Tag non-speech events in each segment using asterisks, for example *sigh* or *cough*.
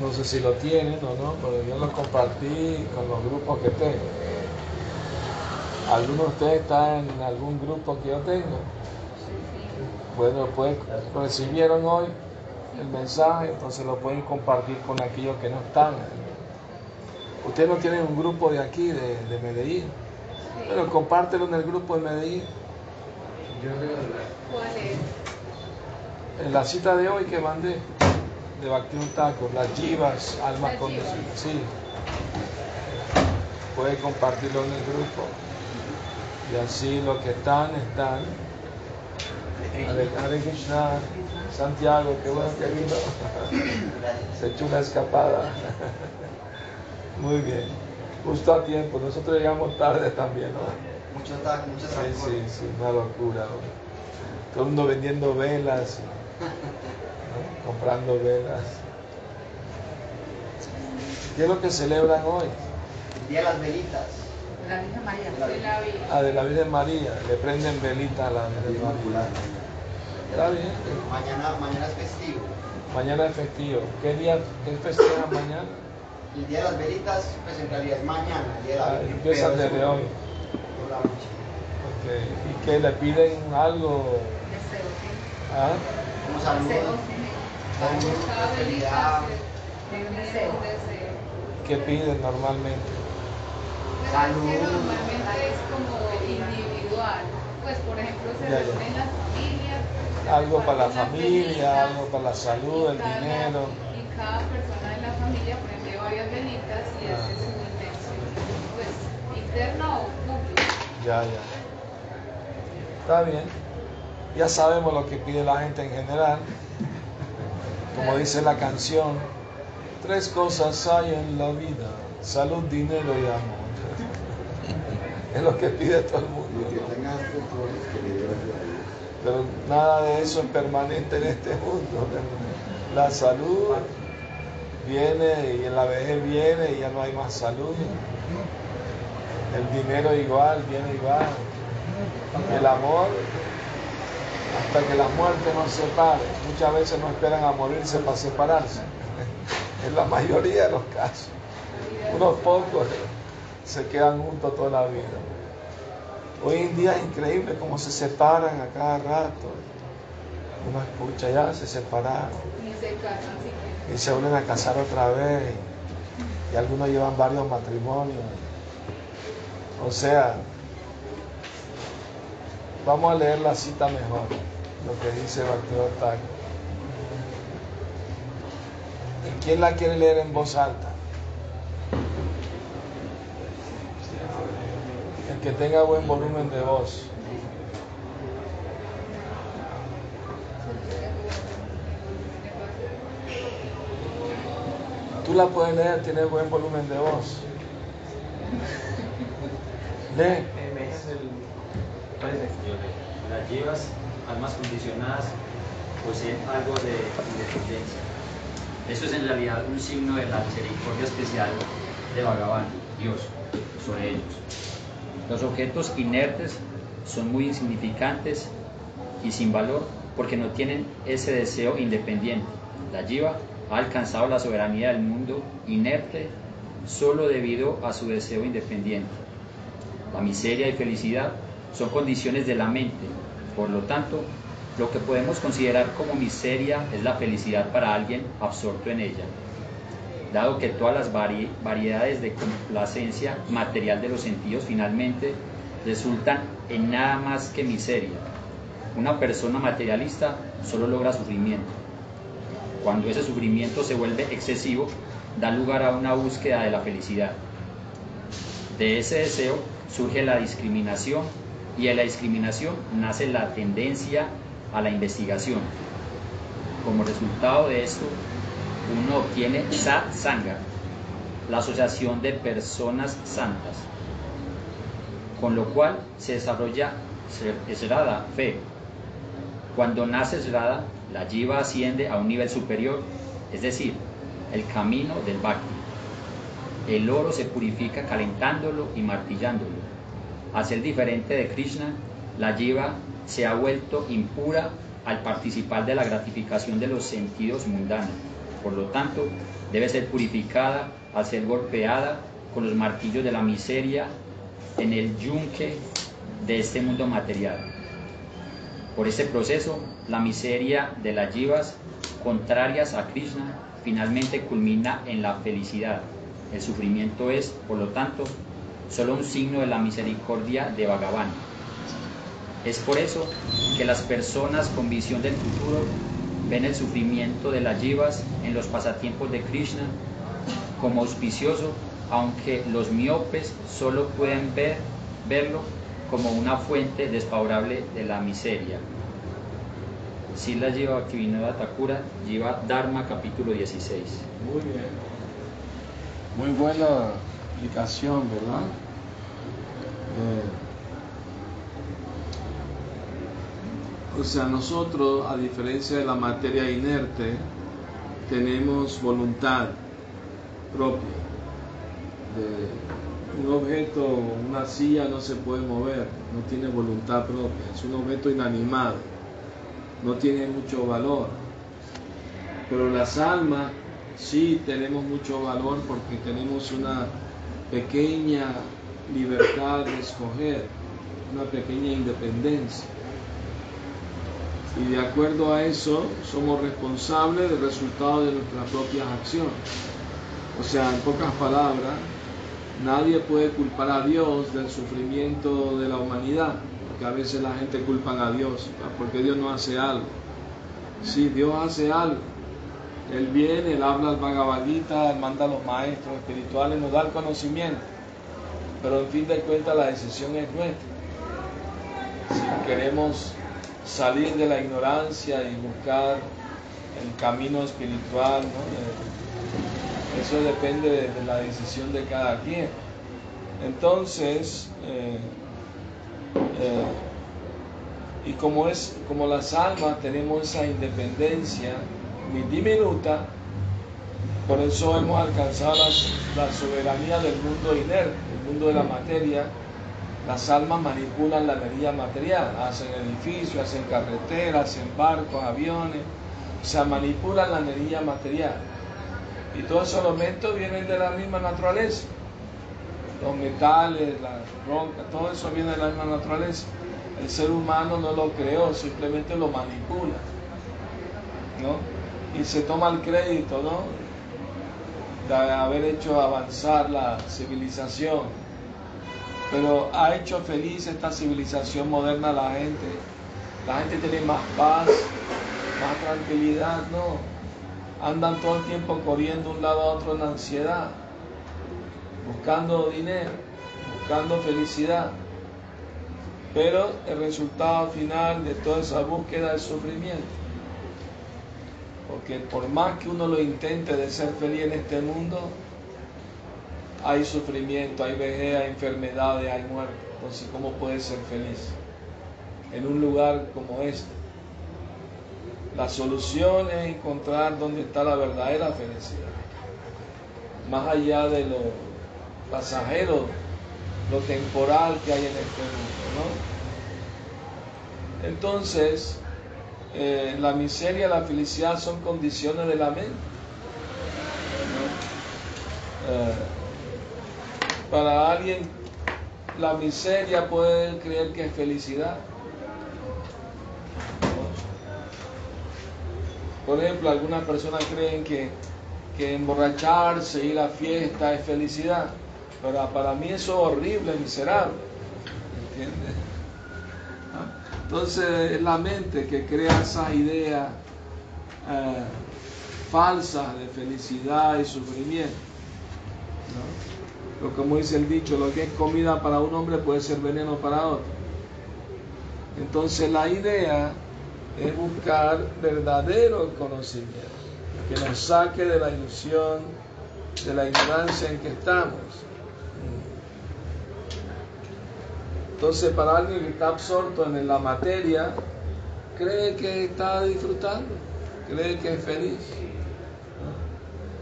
No sé si lo tienen o no, pero yo lo compartí con los grupos que tengo. ¿Alguno de ustedes está en algún grupo que yo tengo? Bueno, pues recibieron hoy el mensaje, entonces lo pueden compartir con aquellos que no están. Ustedes no tienen un grupo de aquí, de, de Medellín. Pero compártelo en el grupo de Medellín. ¿Cuál es? En la cita de hoy que mandé de Bactium Taco, las Jivas, almas. Jivas. Sí. Puede compartirlo en el grupo. Y así los que están, están. Hare, Hare Krishna, Santiago, qué bueno que vino. *laughs* Se echó una escapada. *laughs* Muy bien. Justo a tiempo. Nosotros llegamos tarde también, ¿no? Mucho taco, muchas Sí, sí, sí, una locura. ¿no? Todo el mundo vendiendo velas. *laughs* comprando velas. ¿Qué es lo que celebran hoy? El día de las velitas. La Virgen María. De la vida. Ah, de la Virgen María. Le prenden velitas a la Virgen María. Está bien. Mañana, mañana es festivo. Mañana es festivo. ¿Qué día qué festejan mañana? El día de las velitas, pues en realidad es mañana. El día de la Ah, Virgen, empieza desde hoy. por la noche. ¿Y que le piden algo? Deseo. ¿Ah? Como Deseo, saludos. Un deseo. ¿Qué piden normalmente? Pues Salud. normalmente es como individual. Pues por ejemplo se reúnen las familias. se Algo para la familia, algo para la salud, el dinero. Y cada persona de la familia prende varias velitas y Ah. hace su intención, pues interna o pública. Ya, ya. Está bien. Ya sabemos lo que pide la gente en general. Como dice la canción, tres cosas hay en la vida, salud, dinero y amor. *laughs* es lo que pide todo el mundo. Pero nada de eso es permanente en este mundo. La salud viene y en la vejez viene y ya no hay más salud. El dinero igual, viene igual. El amor, hasta que la muerte nos separe. Muchas veces no esperan a morirse para separarse. *laughs* En la mayoría de los casos. Unos pocos se quedan juntos toda la vida. Hoy en día es increíble cómo se separan a cada rato. Uno escucha ya, se separaron y se vuelven a casar otra vez. Y algunos llevan varios matrimonios. O sea, vamos a leer la cita mejor, lo que dice Taco. ¿Y quién la quiere leer en voz alta? El que tenga buen volumen de voz. Tú la puedes leer, tiene buen volumen de voz. Lee. Leo. Las llevas, almas condicionadas, poseen algo de independencia. Eso es en realidad un signo de la misericordia especial de Bhagavan, Dios, sobre ellos. Los objetos inertes son muy insignificantes y sin valor porque no tienen ese deseo independiente. La Jiva ha alcanzado la soberanía del mundo inerte solo debido a su deseo independiente. La miseria y felicidad son condiciones de la mente. Por lo tanto, lo que podemos considerar como miseria es la felicidad para alguien absorto en ella. Dado que todas las vari- variedades de complacencia material de los sentidos finalmente resultan en nada más que miseria. Una persona materialista solo logra sufrimiento. Cuando ese sufrimiento se vuelve excesivo, da lugar a una búsqueda de la felicidad. De ese deseo surge la discriminación y de la discriminación nace la tendencia a la investigación. Como resultado de esto, uno obtiene satsanga, la asociación de personas santas, con lo cual se desarrolla Srada, fe. Cuando nace Srada, la jiva asciende a un nivel superior, es decir, el camino del bhakti. El oro se purifica calentándolo y martillándolo. Al ser diferente de Krishna, la jiva se ha vuelto impura al participar de la gratificación de los sentidos mundanos. Por lo tanto, debe ser purificada al ser golpeada con los martillos de la miseria en el yunque de este mundo material. Por este proceso, la miseria de las yivas contrarias a Krishna finalmente culmina en la felicidad. El sufrimiento es, por lo tanto, solo un signo de la misericordia de Bhagavan. Es por eso que las personas con visión del futuro ven el sufrimiento de las yivas en los pasatiempos de Krishna como auspicioso, aunque los miopes solo pueden ver, verlo como una fuente desfavorable de la miseria. Sila Jiva Bhaktivinoda Thakura, Jiva Dharma, capítulo 16. Muy bien. Muy buena explicación, ¿verdad? Eh, o sea, nosotros, a diferencia de la materia inerte, tenemos voluntad propia. Un objeto, una silla no se puede mover, no tiene voluntad propia, es un objeto inanimado, no tiene mucho valor. Pero las almas sí tenemos mucho valor porque tenemos una pequeña libertad de escoger, una pequeña independencia. Y de acuerdo a eso somos responsables del resultado de nuestras propias acciones. O sea, en pocas palabras, nadie puede culpar a Dios del sufrimiento de la humanidad, porque a veces la gente culpa a Dios, porque Dios no hace algo. Sí, Dios hace algo. Él viene, Él habla al Bhagavad Gita, Él manda a los maestros espirituales, nos da el conocimiento. Pero en fin de cuentas la decisión es nuestra. Si queremos salir de la ignorancia y buscar el camino espiritual, eso depende de, la decisión de cada quien. Entonces, eh, eh, y como es como las almas tenemos esa independencia muy diminuta, por eso hemos alcanzado la, soberanía del mundo inerte, el mundo de la materia. Las almas manipulan la energía material, hacen edificios, hacen carreteras, hacen barcos, aviones, o sea, manipulan la energía material. Y todos esos elementos vienen de la misma naturaleza. Los metales, las rocas, todo eso viene de la misma naturaleza. El ser humano no lo creó, simplemente lo manipula. ¿no? Y se toma el crédito, ¿no? De haber hecho avanzar la civilización. Pero ha hecho feliz esta civilización moderna a la gente. La gente tiene más paz, más tranquilidad, ¿no? andan todo el tiempo corriendo de un lado a otro en ansiedad, buscando dinero, buscando felicidad. Pero el resultado final de toda esa búsqueda es sufrimiento. Porque por más que uno lo intente de ser feliz en este mundo, hay sufrimiento, hay vejez, hay enfermedades, hay muerte. Entonces, ¿cómo puede ser feliz en un lugar como este? La solución es encontrar dónde está la verdadera felicidad. Más allá de lo pasajero, lo temporal que hay en este mundo. ¿no? Entonces, eh, la miseria la felicidad son condiciones de la mente. Eh, para alguien, la miseria puede creer que es felicidad. Por ejemplo, algunas personas creen que, emborracharse, ir a fiesta es felicidad. Pero para mí eso es horrible, miserable. ¿Entiendes? Entonces es la mente que crea esas ideas eh, falsas de felicidad y sufrimiento. Pero como dice el dicho, lo que es comida para un hombre puede ser veneno para otro. Entonces la idea es buscar verdadero conocimiento, que nos saque de la ilusión, de la ignorancia en que estamos. Entonces, para alguien que está absorto en la materia, cree que está disfrutando, cree que es feliz.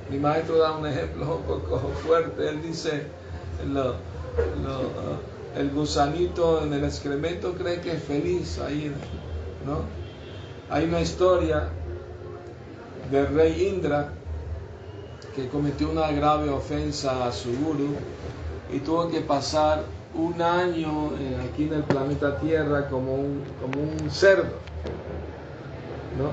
Mi maestro da un ejemplo *laughs* un poco fuerte. Él dice, el gusanito en el excremento cree que es feliz ahí, ¿no? Hay una historia del rey Indra que cometió una grave ofensa a su guru y tuvo que pasar un año eh, aquí en el planeta Tierra como un, como un cerdo. ¿no?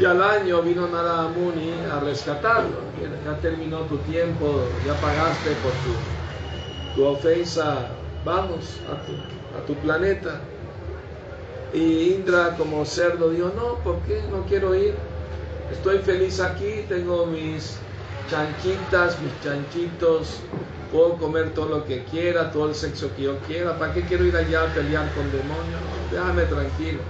Y al año vino Narada Muni a rescatarlo. Ya terminó tu tiempo, ya pagaste por tu, tu ofensa, vamos a tu, a tu planeta. Y Indra como cerdo dijo, no, ¿por qué no quiero ir? Estoy feliz aquí, tengo mis chanchitas, mis chanchitos, puedo comer todo lo que quiera, todo el sexo que yo quiera, ¿para qué quiero ir allá a pelear con demonios? déjame tranquilo.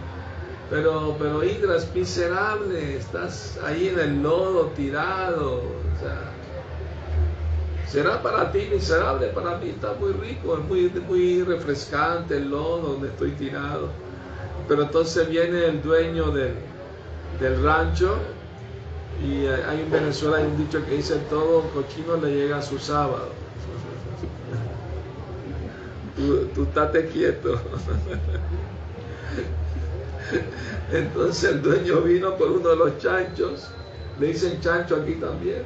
Pero, pero Indra es miserable, estás ahí en el lodo tirado, o sea, será para ti miserable, para mí está muy rico, es muy, muy refrescante el lodo donde estoy tirado. Pero entonces viene el dueño del, del rancho y hay en Venezuela hay un dicho que dice todo cochino le llega a su sábado. Tú, tú quieto. Entonces el dueño vino por uno de los chanchos, le dicen chancho aquí también.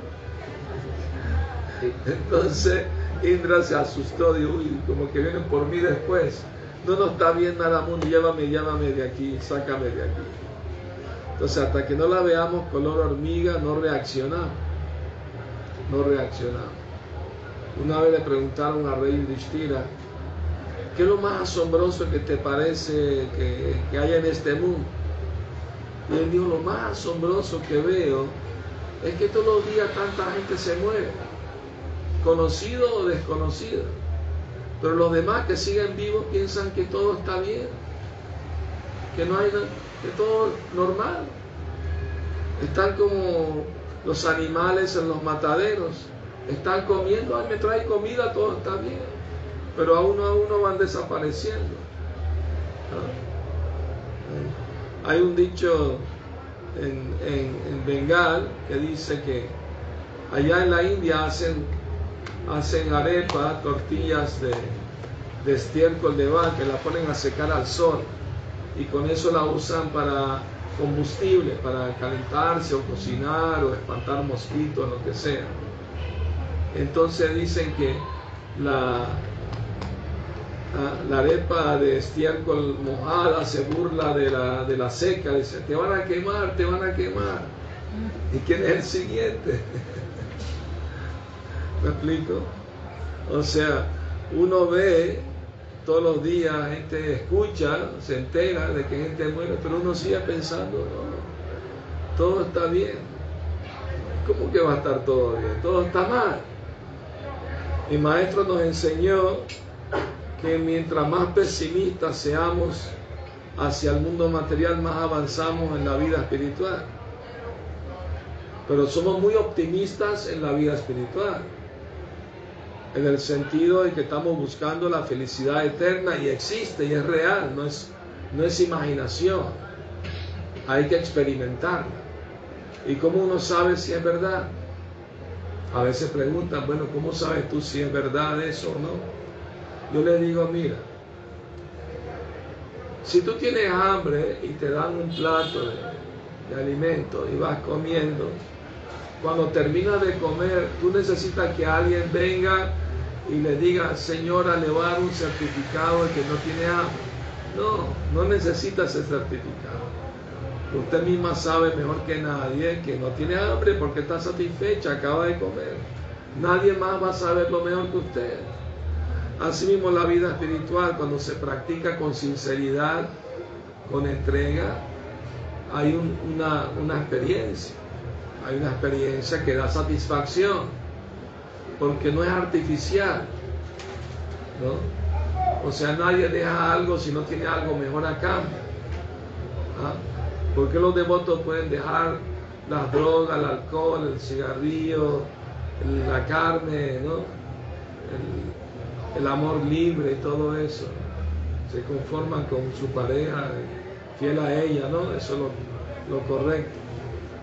Entonces Indra se asustó, dijo, uy, como que vienen por mí después. No nos está bien nada mundo, llévame, llévame de aquí, sácame de aquí. Entonces hasta que no la veamos color hormiga, no reaccionamos. No reaccionamos. Una vez le preguntaron a Rey Distira, ¿qué es lo más asombroso que te parece que, que hay en este mundo? Y él dijo, lo más asombroso que veo es que todos los días tanta gente se muere, conocido o desconocido. Pero los demás que siguen vivos piensan que todo está bien, que no hay que todo normal. Están como los animales en los mataderos, están comiendo, ay me trae comida, todo está bien, pero a uno a uno van desapareciendo. Hay un dicho en, en, Bengal que dice que allá en la India hacen, hacen arepa, tortillas de, de estiércol de vaca, que la ponen a secar al sol y con eso la usan para combustible, para calentarse o cocinar o espantar mosquitos, lo que sea. Entonces dicen que la, Ah, la arepa de estiércol mojada se burla de la, de la seca, dice, te van a quemar, te van a quemar. ¿Y quién es el siguiente? *laughs* ¿Me explico? O sea, uno ve todos los días, gente escucha, se entera de que gente muere, pero uno sigue pensando, no, todo está bien. ¿Cómo que va a estar todo bien? Todo está mal. Mi maestro nos enseñó que mientras más pesimistas seamos hacia el mundo material, más avanzamos en la vida espiritual. Pero somos muy optimistas en la vida espiritual, en el sentido de que estamos buscando la felicidad eterna y existe y es real, no es, no es imaginación. Hay que experimentarla. ¿Y cómo uno sabe si es verdad? A veces preguntan, bueno, ¿cómo sabes tú si es verdad eso o no? Yo le digo, mira, si tú tienes hambre y te dan un plato de, alimento y vas comiendo, cuando terminas de comer, tú necesitas que alguien venga y le diga, señora, le va a dar un certificado de que no tiene hambre. No, no necesita ese certificado. Usted misma sabe mejor que nadie que no tiene hambre porque está satisfecha, acaba de comer. Nadie más va a saber lo mejor que usted. Asimismo la vida espiritual, cuando se practica con sinceridad, con entrega, hay una, una experiencia, hay una experiencia que da satisfacción, porque no es artificial, ¿no? O sea, nadie deja algo si no tiene algo mejor a cambio. ¿ah? ¿Por qué los devotos pueden dejar las drogas, el alcohol, el cigarrillo, la carne, ¿no? Amor libre y todo eso. Se conforman con su pareja, fiel a ella, ¿no? Eso es lo, correcto.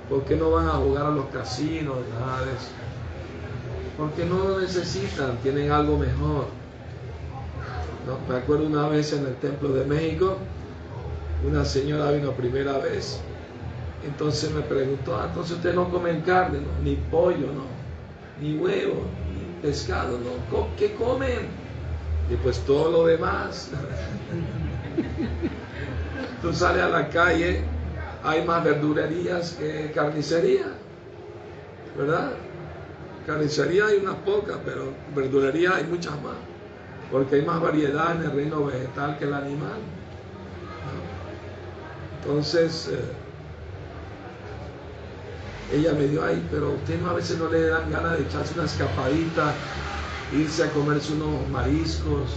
¿Por qué no van a jugar a los casinos? Nada de eso. Porque no lo necesitan, tienen algo mejor. Me acuerdo una vez en el Templo de México, una señora vino primera vez Entonces me preguntó, ah, entonces usted no comen carne, ¿no? ni pollo, no, ni huevo, ni pescado, ¿no? ¿Qué comen? Y pues todo lo demás. Tú sales a la calle, hay más verdurerías que carnicería, ¿verdad? Carnicería hay unas pocas, pero verdulería hay muchas más, porque hay más variedad en el reino vegetal que el animal. Entonces, eh, ella me dio ahí, pero usted a veces no le dan ganas de echarse una escapadita, irse a comerse unos mariscos,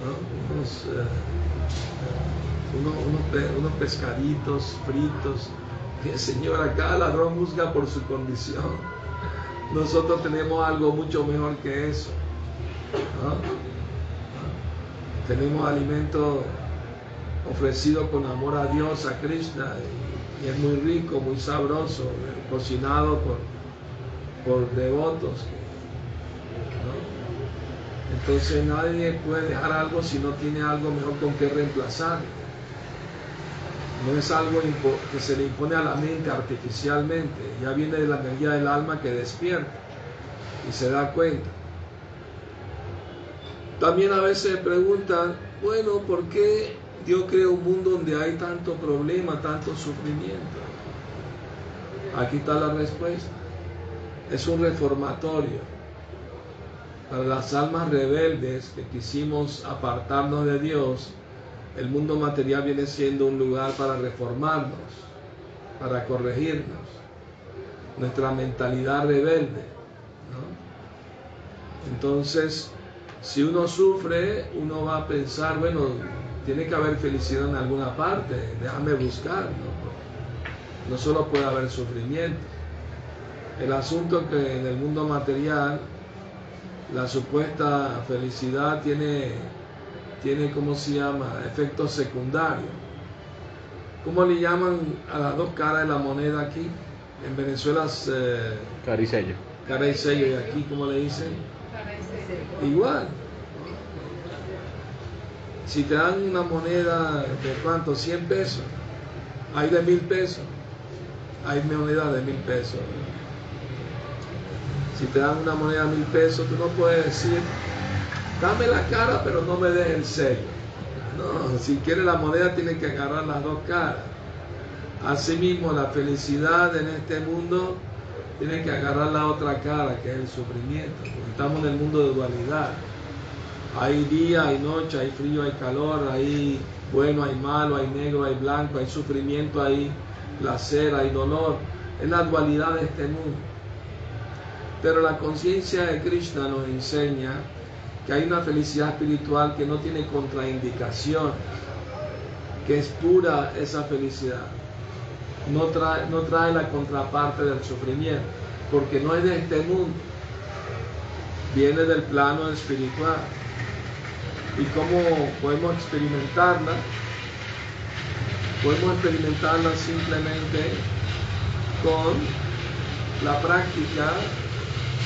¿no? unos, eh, unos, unos pe- unos pescaditos fritos. Que señora, cada ladrón juzga por su condición. Nosotros tenemos algo mucho mejor que eso. Tenemos alimento ofrecido con amor a Dios, a Krishna, y, y es muy rico, muy sabroso, eh, cocinado por, por devotos. Entonces nadie puede dejar algo si no tiene algo mejor con que reemplazar. No es algo que se le impone a la mente artificialmente, ya viene de la energía del alma que despierta y se da cuenta. También a veces preguntan, bueno, ¿por qué Dios creó un mundo donde hay tanto problema, tanto sufrimiento? Aquí está la respuesta. Es un reformatorio para las almas rebeldes que quisimos apartarnos de Dios. El mundo material viene siendo un lugar para reformarnos, para corregirnos, nuestra mentalidad rebelde. Entonces, si uno sufre, uno va a pensar, bueno, tiene que haber felicidad en alguna parte, déjame buscar, ¿no? No solo puede haber sufrimiento. El asunto que en el mundo material la supuesta felicidad tiene, tiene ¿cómo se llama?, efectos secundarios. ¿Cómo le llaman a las dos caras de la moneda aquí? En Venezuela es eh, Caricello. cara y sello, y aquí, ¿cómo le dicen? Igual. Si te dan una moneda de cuánto, 100 pesos, hay de mil pesos, hay moneda de mil pesos. Si te dan una moneda mil pesos, tú no puedes decir, dame la cara, pero no me des el sello. No, si quieres la moneda, tienes que agarrar las dos caras. Asimismo, la felicidad en este mundo tiene que agarrar la otra cara, que es el sufrimiento. Estamos en el mundo de dualidad. Hay día, hay noche, hay frío, hay calor, hay bueno, hay malo, hay negro, hay blanco, hay sufrimiento, hay placer, hay dolor. Es la dualidad de este mundo. Pero la conciencia de Krishna nos enseña que hay una felicidad espiritual que no tiene contraindicaciones, que es pura esa felicidad. No trae, no trae la contraparte del sufrimiento, porque no es de este mundo, viene del plano espiritual. ¿Y cómo podemos experimentarla? Podemos experimentarla simplemente con la práctica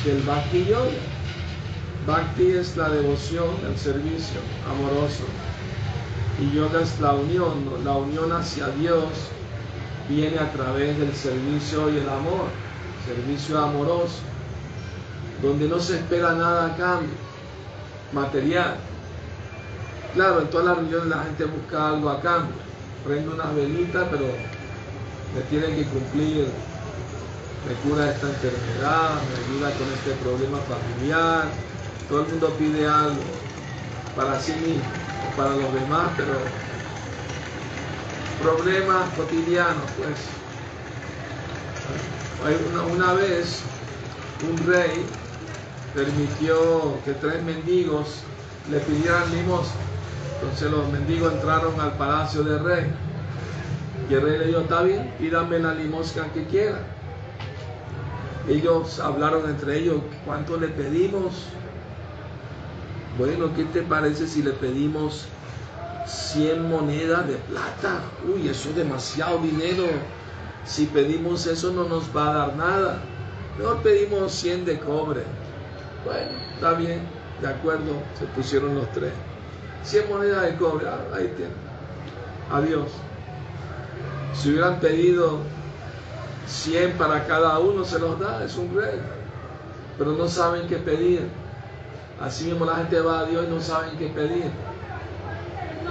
del Bhakti Yoga. Bhakti es la devoción, el servicio amoroso. Y yoga es la unión, la unión hacia Dios viene a través del servicio y el amor, servicio amoroso, donde no se espera nada a cambio, material. Claro, en todas las religiones la gente busca algo a cambio, prende unas velitas, pero me tienen que cumplir, me cura esta enfermedad, me ayuda con este problema familiar, todo el mundo pide algo para sí mismo, para los demás, pero problemas cotidianos, pues. Una, una vez un rey permitió que tres mendigos le pidieran limosna. Entonces los mendigos entraron al palacio del rey. Y el rey le dijo, está bien, pídame la limosna que quiera. Ellos hablaron entre ellos, ¿cuánto le pedimos? Bueno, ¿qué te parece si le pedimos 100 monedas de plata? Uy, eso es demasiado dinero. Si pedimos eso no nos va a dar nada. Mejor pedimos 100 de cobre. Bueno, está bien, de acuerdo, se pusieron los tres. 100 monedas de cobre, ah, ahí tienen. Adiós. Si hubieran pedido cien para cada uno se los da, es un rey. Pero no saben qué pedir. Así mismo la gente va a Dios y no saben qué pedir.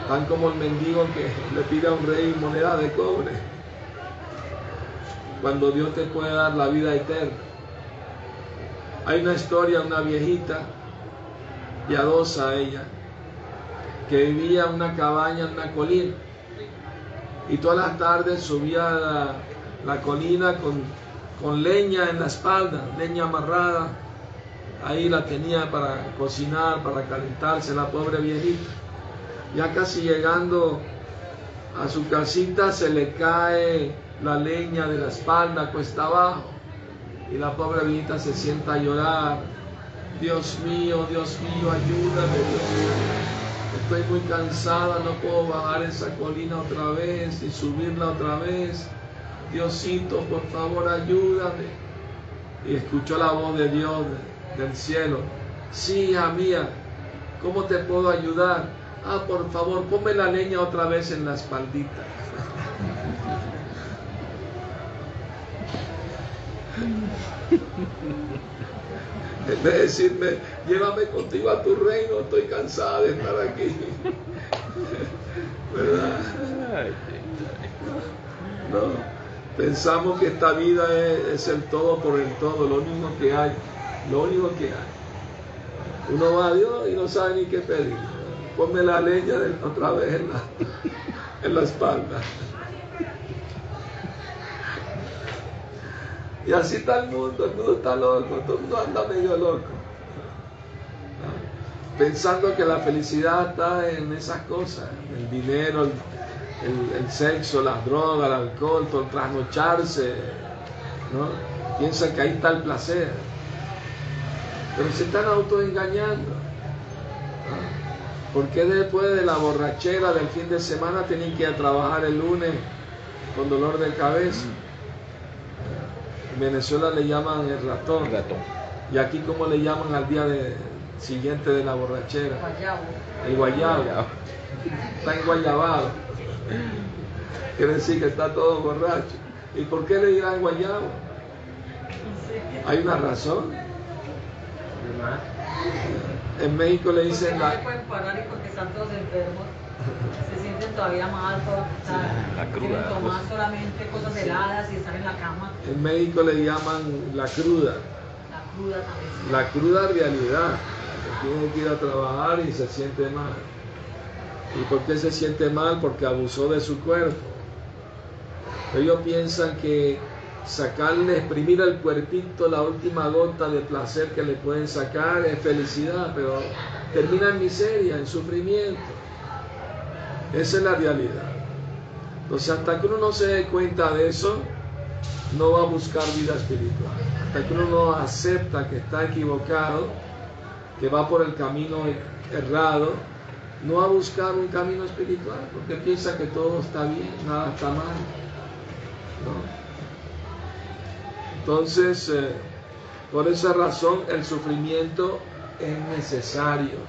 Tan como el mendigo que le pide a un rey moneda de cobre. Cuando Dios te puede dar la vida eterna. Hay una historia, una viejita, piadosa ella, que vivía en una cabaña en una colina. Y todas las tardes subía a la, la colina con, con leña en la espalda, leña amarrada. Ahí la tenía para cocinar, para calentarse la pobre viejita. Ya casi llegando a su casita se le cae la leña de la espalda cuesta abajo y la pobre viejita se sienta a llorar. Dios mío, Dios mío, ayúdame, Dios mío. Estoy muy cansada, no puedo bajar esa colina otra vez y subirla otra vez. Diosito, por favor, ayúdame. Y escuchó la voz de Dios del cielo. Sí, hija mía, ¿cómo te puedo ayudar? Ah, por favor, ponme la leña otra vez en la espaldita. En vez de decirme, llévame contigo a tu reino, estoy cansada de estar aquí. ¿Verdad? No. Pensamos que esta vida es, el todo por el todo, lo único que hay, lo único que hay. Uno va a Dios y no sabe ni qué pedir. Ponme la leña otra vez en la, *laughs* en la espalda. Y así está el mundo, el mundo está loco, todo el mundo anda medio loco. Pensando que la felicidad está en esas cosas, el dinero, el, el, el, sexo, las drogas, el alcohol, todo el trasnocharse, ¿no? Piensan que ahí está el placer. Pero se están autoengañando. ¿no? ¿Por qué después de la borrachera del fin de semana tienen que ir a trabajar el lunes con dolor de cabeza? En Venezuela le llaman el ratón. ratón. Y aquí como le llaman al día de, siguiente de la borrachera. Guayabo. El guayabo. Está enguayabado. *laughs* Quiere decir que está todo borracho. ¿Y por qué le dirán guayabo? ¿Hay una razón? En México le dicen la... se pueden parar y porque están todos enfermos. Se sienten todavía mal, la cruda, quieren tomar pues. solamente cosas heladas y estar en la cama. En México le llaman la cruda. La cruda también. La cruda realidad. Tiene que ir a trabajar y se siente mal. ¿Y por qué se siente mal? Porque abusó de su cuerpo. Ellos piensan que sacarle, exprimir al cuerpito la última gota de placer que le pueden sacar es felicidad, pero termina en miseria, en sufrimiento. Esa es la realidad. Entonces, hasta que uno no se dé cuenta de eso, no va a buscar vida espiritual. Hasta que uno no acepta que está equivocado, que va por el camino errado, no a buscar un camino espiritual, porque piensa que todo está bien, nada está mal. Entonces, eh, por esa razón el sufrimiento es necesario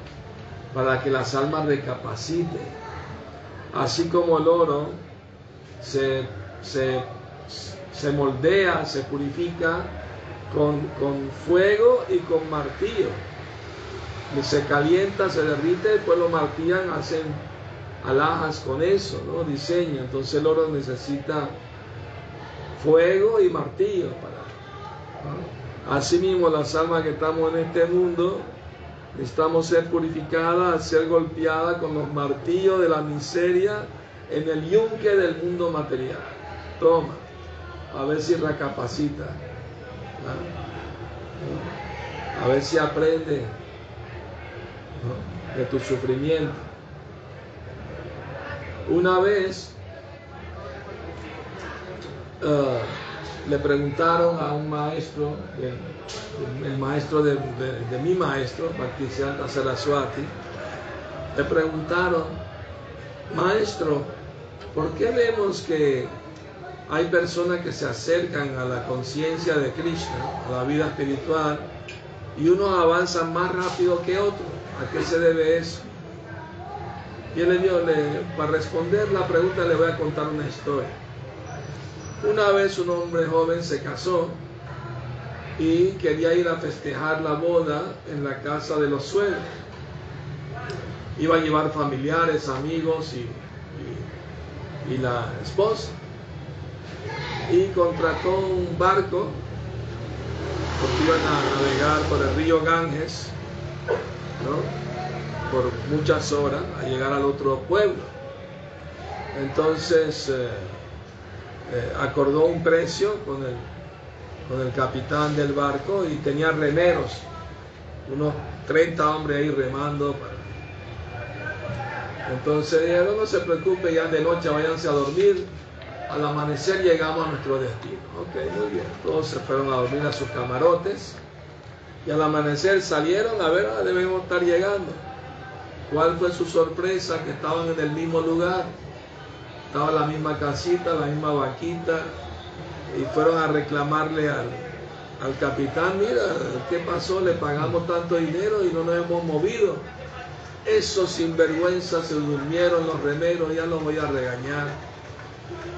para que las almas recapaciten. Así como el oro se, se, se moldea, se purifica con, con, fuego y con martillo. Se calienta, se derrite, después lo martillan, hacen alhajas con eso, ¿no? Diseño. Entonces el oro necesita fuego y martillo para ¿no? Asimismo, las almas que estamos en este mundo necesitamos ser purificadas, ser golpeadas con los martillos de la miseria en el yunque del mundo material. Toma, a ver si recapacita, ¿no? a ver si aprende ¿no? De tu sufrimiento. Una vez uh, le preguntaron a un maestro, el, maestro de, mi maestro, Bhaktisiddhanta Saraswati, le preguntaron, maestro, ¿por qué vemos que hay personas que se acercan a la conciencia de Krishna, a la vida espiritual, y unos avanzan más rápido que otros? ¿A qué se debe eso? Y él le dio, le, para responder la pregunta le voy a contar una historia. Una vez un hombre joven se casó y quería ir a festejar la boda en la casa de los suegros. Iba a llevar familiares, amigos y, y- y la esposa. Y contrató un barco porque iban a navegar por el río Ganges, por muchas horas, a llegar al otro pueblo. Entonces eh, eh, acordó un precio con el, con el capitán del barco y tenía remeros, unos 30 hombres ahí remando. Entonces dijeron, no se preocupe, ya de noche váyanse a dormir, al amanecer llegamos a nuestro destino. Ok, muy bien, todos se fueron a dormir a sus camarotes y al amanecer salieron a ver, ah, debemos estar llegando. ¿Cuál fue su sorpresa? Que estaban en el mismo lugar. Estaba la misma casita, la misma vaquita. Y fueron a reclamarle al, al capitán, mira, ¿qué pasó? Le pagamos tanto dinero y no nos hemos movido. Esos sinvergüenzas se durmieron los remeros, ya los voy a regañar.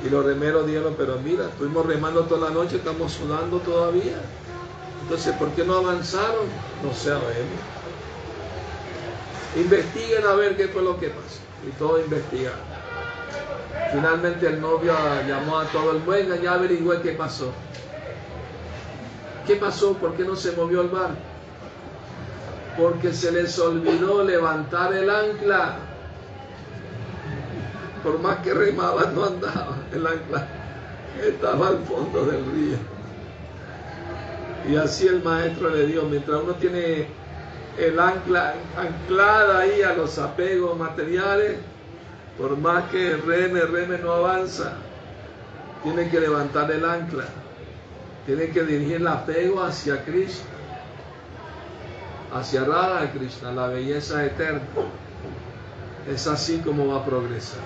Y los remeros dijeron, pero mira, estuvimos remando toda la noche, estamos sudando todavía. Entonces, ¿por qué no avanzaron? No sabemos. Investiguen a ver qué fue lo que pasó. Y todos investigaron. Finalmente el novio llamó a todo el buen, ya averigüé qué pasó. ¿Qué pasó? ¿Por qué no se movió el barco? Porque se les olvidó levantar el ancla. Por más que remaban, no andaba el ancla. Estaba al fondo del río. Y así el maestro le dijo, mientras uno tiene el ancla anclada ahí a los apegos materiales, por más que reme, reme no avanza, tiene que levantar el ancla, tiene que dirigir el apego hacia Cristo, hacia Radha Krishna, la belleza eterna. Es así como va a progresar.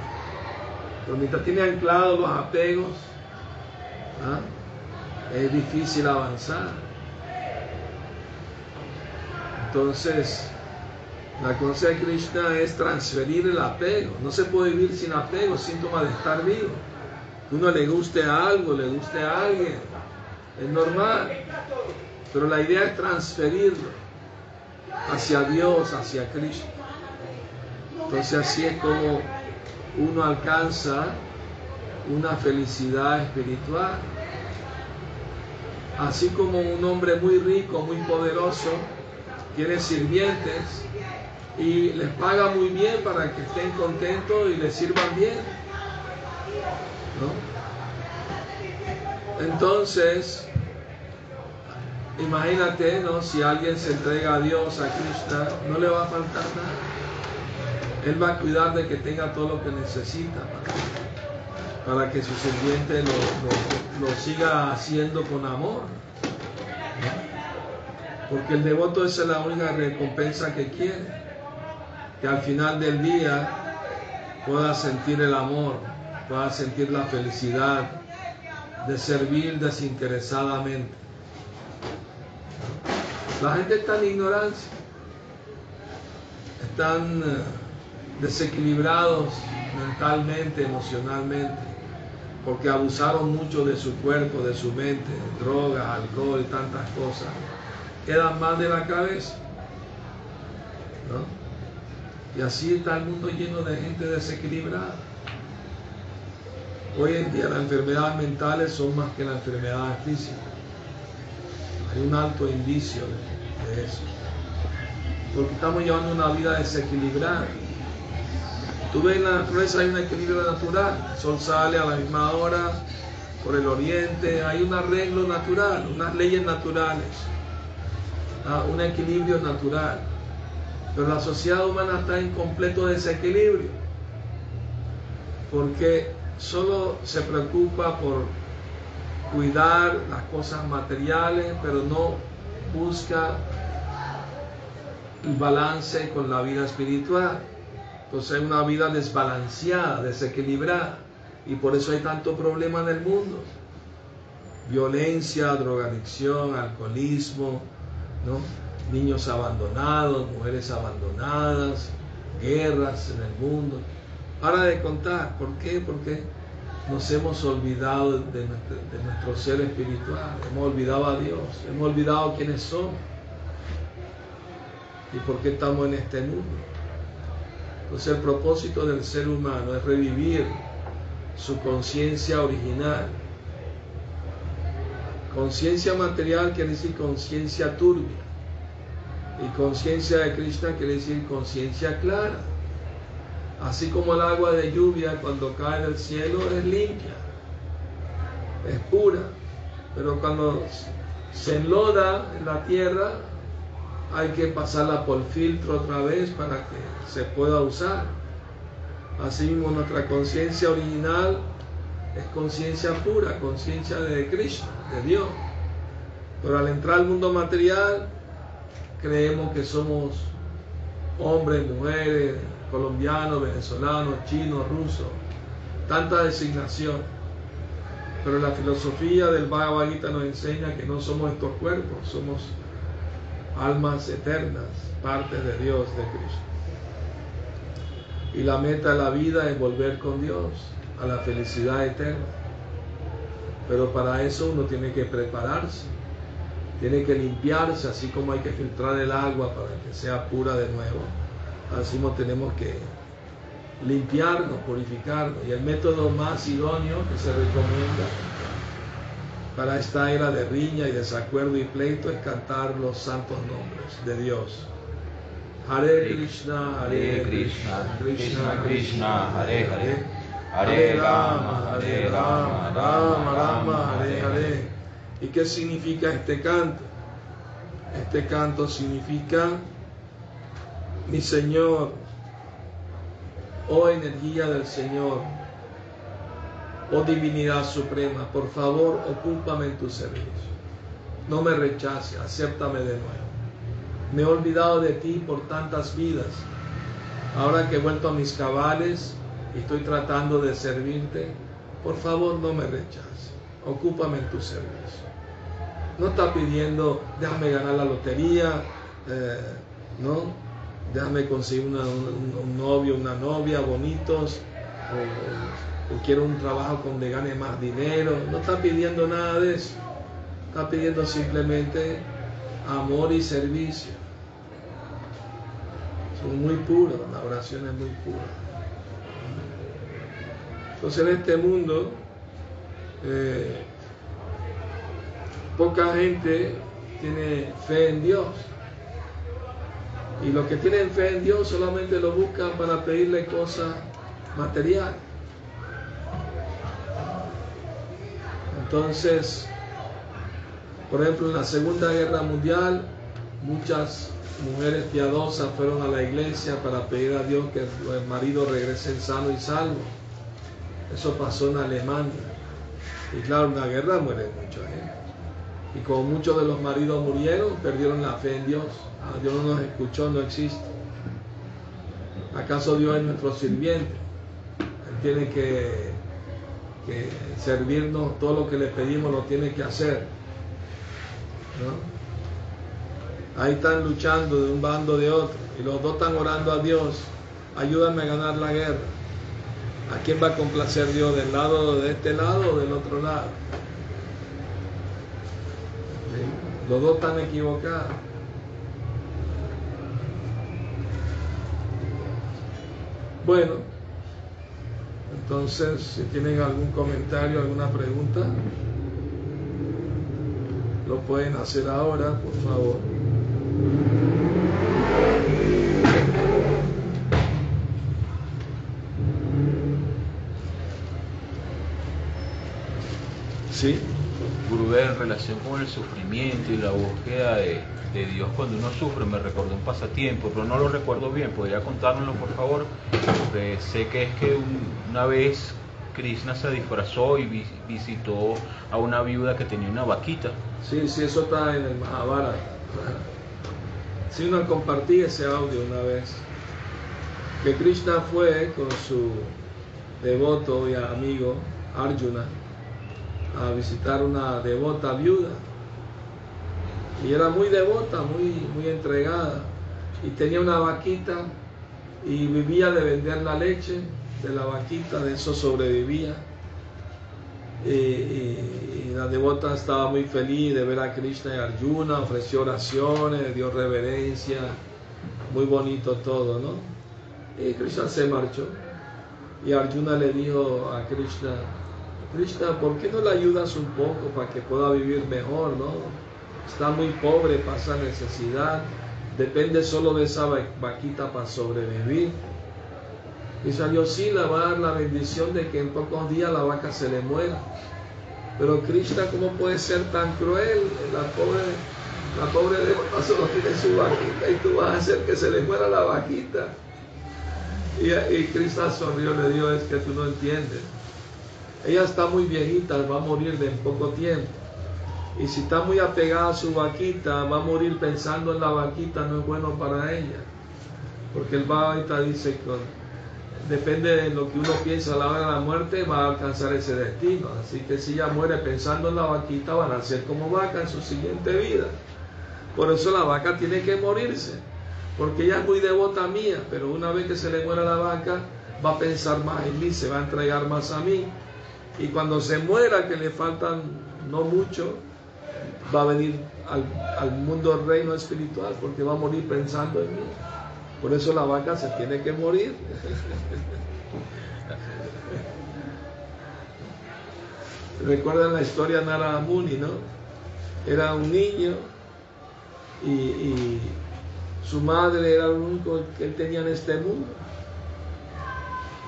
Pero mientras tiene anclados los apegos, ¿ah? es difícil avanzar. Entonces, la cosa de Krishna es transferir el apego. No se puede vivir sin apego, síntoma de estar vivo. Uno le guste a algo, le guste a alguien, es normal. Pero la idea es transferirlo hacia Dios, hacia Cristo. Entonces así es como uno alcanza una felicidad espiritual. Así como un hombre muy rico, muy poderoso, tiene sirvientes y les paga muy bien para que estén contentos y les sirvan bien. ¿no? Entonces, imagínate, ¿no? Si alguien se entrega a Dios, a Krishna, no le va a faltar nada. Él va a cuidar de que tenga todo lo que necesita para, que su sirviente lo- lo siga haciendo con amor. Porque el devoto esa es la única recompensa que quiere. Que al final del día pueda sentir el amor, pueda sentir la felicidad de servir desinteresadamente. La gente está en ignorancia, están eh, desequilibrados mentalmente, emocionalmente, porque abusaron mucho de su cuerpo, de su mente, drogas, alcohol tantas cosas. Quedan mal de la cabeza. ¿no? Y así está el mundo lleno de gente desequilibrada. Hoy en día las enfermedades mentales son más que las enfermedades físicas. Hay un alto indicio de, de eso. Porque estamos llevando una vida desequilibrada. Tú ves en la naturaleza hay un equilibrio natural. El sol sale a la misma hora por el oriente. Hay un arreglo natural, unas leyes naturales. Ah, un equilibrio natural. Pero la sociedad humana está en completo desequilibrio. Porque solo se preocupa por cuidar las cosas materiales, pero no busca el balance con la vida espiritual. Entonces hay una vida desbalanceada, desequilibrada, y por eso hay tanto problema en el mundo. Violencia, drogadicción, alcoholismo, ¿no? niños abandonados, mujeres abandonadas, guerras en el mundo. Para de contar, ¿por qué? Porque nos hemos olvidado de nuestro, de nuestro ser espiritual, hemos olvidado a Dios, hemos olvidado quiénes somos y por qué estamos en este mundo. Entonces el propósito del ser humano es revivir su conciencia original. Conciencia material quiere decir conciencia turbia. Y conciencia de Krishna quiere decir conciencia clara. Así como el agua de lluvia cuando cae del cielo es limpia, es pura. Pero cuando se enloda en la tierra hay que pasarla por filtro otra vez para que se pueda usar. Asimismo, nuestra conciencia original es conciencia pura, conciencia de Krishna, de Dios. Pero al entrar al mundo material, creemos que somos hombres, mujeres, colombianos, venezolanos, chinos, rusos, tanta designación. Pero la filosofía del Bhagavad Gita nos enseña que no somos estos cuerpos, somos almas eternas, partes de Dios, de Cristo. Y la meta de la vida es volver con Dios a la felicidad eterna. Pero para eso uno tiene que prepararse, tiene que limpiarse, así como hay que filtrar el agua para que sea pura de nuevo. Así mismo tenemos que limpiarnos, purificarnos. Y el método más idóneo que se recomienda para esta era de riña y desacuerdo y pleito es cantar los santos nombres de Dios. Hare Krishna, Hare Krishna, Krishna Krishna, Hare Hare, Hare Rama, Hare Rama, Rama Rama, Hare Hare. ¿Y qué significa este canto? Este canto significa, mi Señor, oh energía del Señor, oh divinidad suprema, por favor, ocúpame en tu servicio. No me rechace, acéptame de nuevo. Me he olvidado de ti por tantas vidas. Ahora que he vuelto a mis cabales y estoy tratando de servirte, por favor no me rechace. Ocúpame en tu servicio. No está pidiendo, déjame ganar la lotería, eh, no, déjame conseguir un novio, una novia bonitos, o, o quiero un trabajo donde gane más dinero. No está pidiendo nada de eso. Está pidiendo simplemente amor y servicio. Son muy puros, la oración es muy pura. Entonces en este mundo, eh, poca gente tiene fe en Dios. Y los que tienen fe en Dios solamente lo buscan para pedirle cosas materiales. Entonces, por ejemplo, en la Segunda Guerra Mundial, muchas mujeres piadosas fueron a la iglesia para pedir a Dios que el marido regrese sano y salvo. Eso pasó en Alemania. Y claro, en una guerra muere mucha gente. Y como muchos de los maridos murieron, perdieron la fe en Dios. Ah, Dios no nos escuchó, no existe. ¿Acaso Dios es nuestro sirviente? Él tiene que, servirnos, todo lo que le pedimos lo tiene que hacer. Ahí están luchando de un bando de otro y los dos están orando a Dios, ayúdame a ganar la guerra. ¿A quién va a complacer Dios? ¿Del lado de este lado o del otro lado? Los dos están equivocados. Bueno, entonces si tienen algún comentario, alguna pregunta, lo pueden hacer ahora, por favor. Sí, Gurudev, en relación con el sufrimiento y la búsqueda de, Dios cuando uno sufre, me recordó un pasatiempo, pero no lo recuerdo bien. ¿Podría contármelo, por favor? Porque sé que es que un- una vez Krishna se disfrazó y vi- visitó a una viuda que tenía una vaquita. sí, sí, eso está en el Mahabharata. Si uno compartí ese audio una vez, que Krishna fue con su devoto y amigo Arjuna a visitar una devota viuda. Y era muy devota, muy, muy entregada. Y tenía una vaquita y vivía de vender la leche de la vaquita, de eso sobrevivía. y, la devota estaba muy feliz de ver a Krishna y Arjuna, ofreció oraciones, dio reverencia, muy bonito todo, ¿no? Y Krishna se marchó. Y Arjuna le dijo a Krishna, Krishna, ¿por qué no le ayudas un poco para que pueda vivir mejor, no? Está muy pobre, pasa necesidad, depende solo de esa va- vaquita para sobrevivir. Y salió sí, le va a dar la bendición de que en pocos días la vaca se le muera. Pero Krishna, ¿cómo puede ser tan cruel? La pobre, la pobre devota solo tiene su vaquita y tú vas a hacer que se le muera la vaquita. Y, y Krishna sonrió, le dijo, es que tú no entiendes. Ella está muy viejita, va a morir de poco tiempo. Y si está muy apegada a su vaquita, va a morir pensando en la vaquita, no es bueno para ella. Porque el Bhagavad dice que depende de lo que uno piensa a la hora de la muerte, va a alcanzar ese destino. Así que si ella muere pensando en la vaquita, van a ser como vaca en su siguiente vida. Por eso la vaca tiene que morirse. Porque ella es muy devota mía, pero una vez que se le muera la vaca, va a pensar más en mí, se va a entregar más a mí. Y cuando se muera, que le faltan no mucho, va a venir al, al mundo reino espiritual, porque va a morir pensando en mí. Por eso la vaca se tiene que morir. *laughs* Recuerdan la historia de Narada Muni, ¿no? Era un niño y, y su madre era lo único que él tenía en este mundo.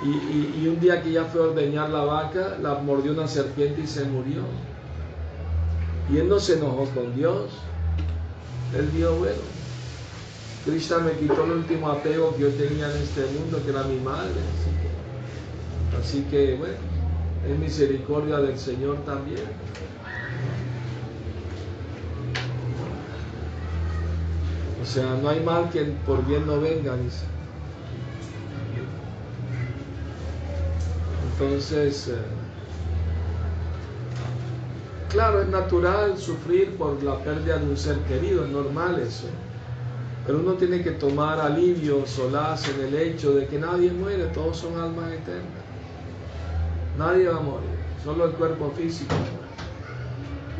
Y, un día que ya fue a ordeñar la vaca, la mordió una serpiente y se murió. Y él no se enojó con Dios. Él dijo, bueno, Krishna me quitó el último apego que yo tenía en este mundo, que era mi madre. Así que, así que, bueno, es misericordia del Señor también. O sea, no hay mal que por bien no venga, dice. Entonces, eh, claro, es natural sufrir por la pérdida de un ser querido, es normal eso. Pero uno tiene que tomar alivio, solaz en el hecho de que nadie muere, todos son almas eternas. Nadie va a morir, solo el cuerpo físico.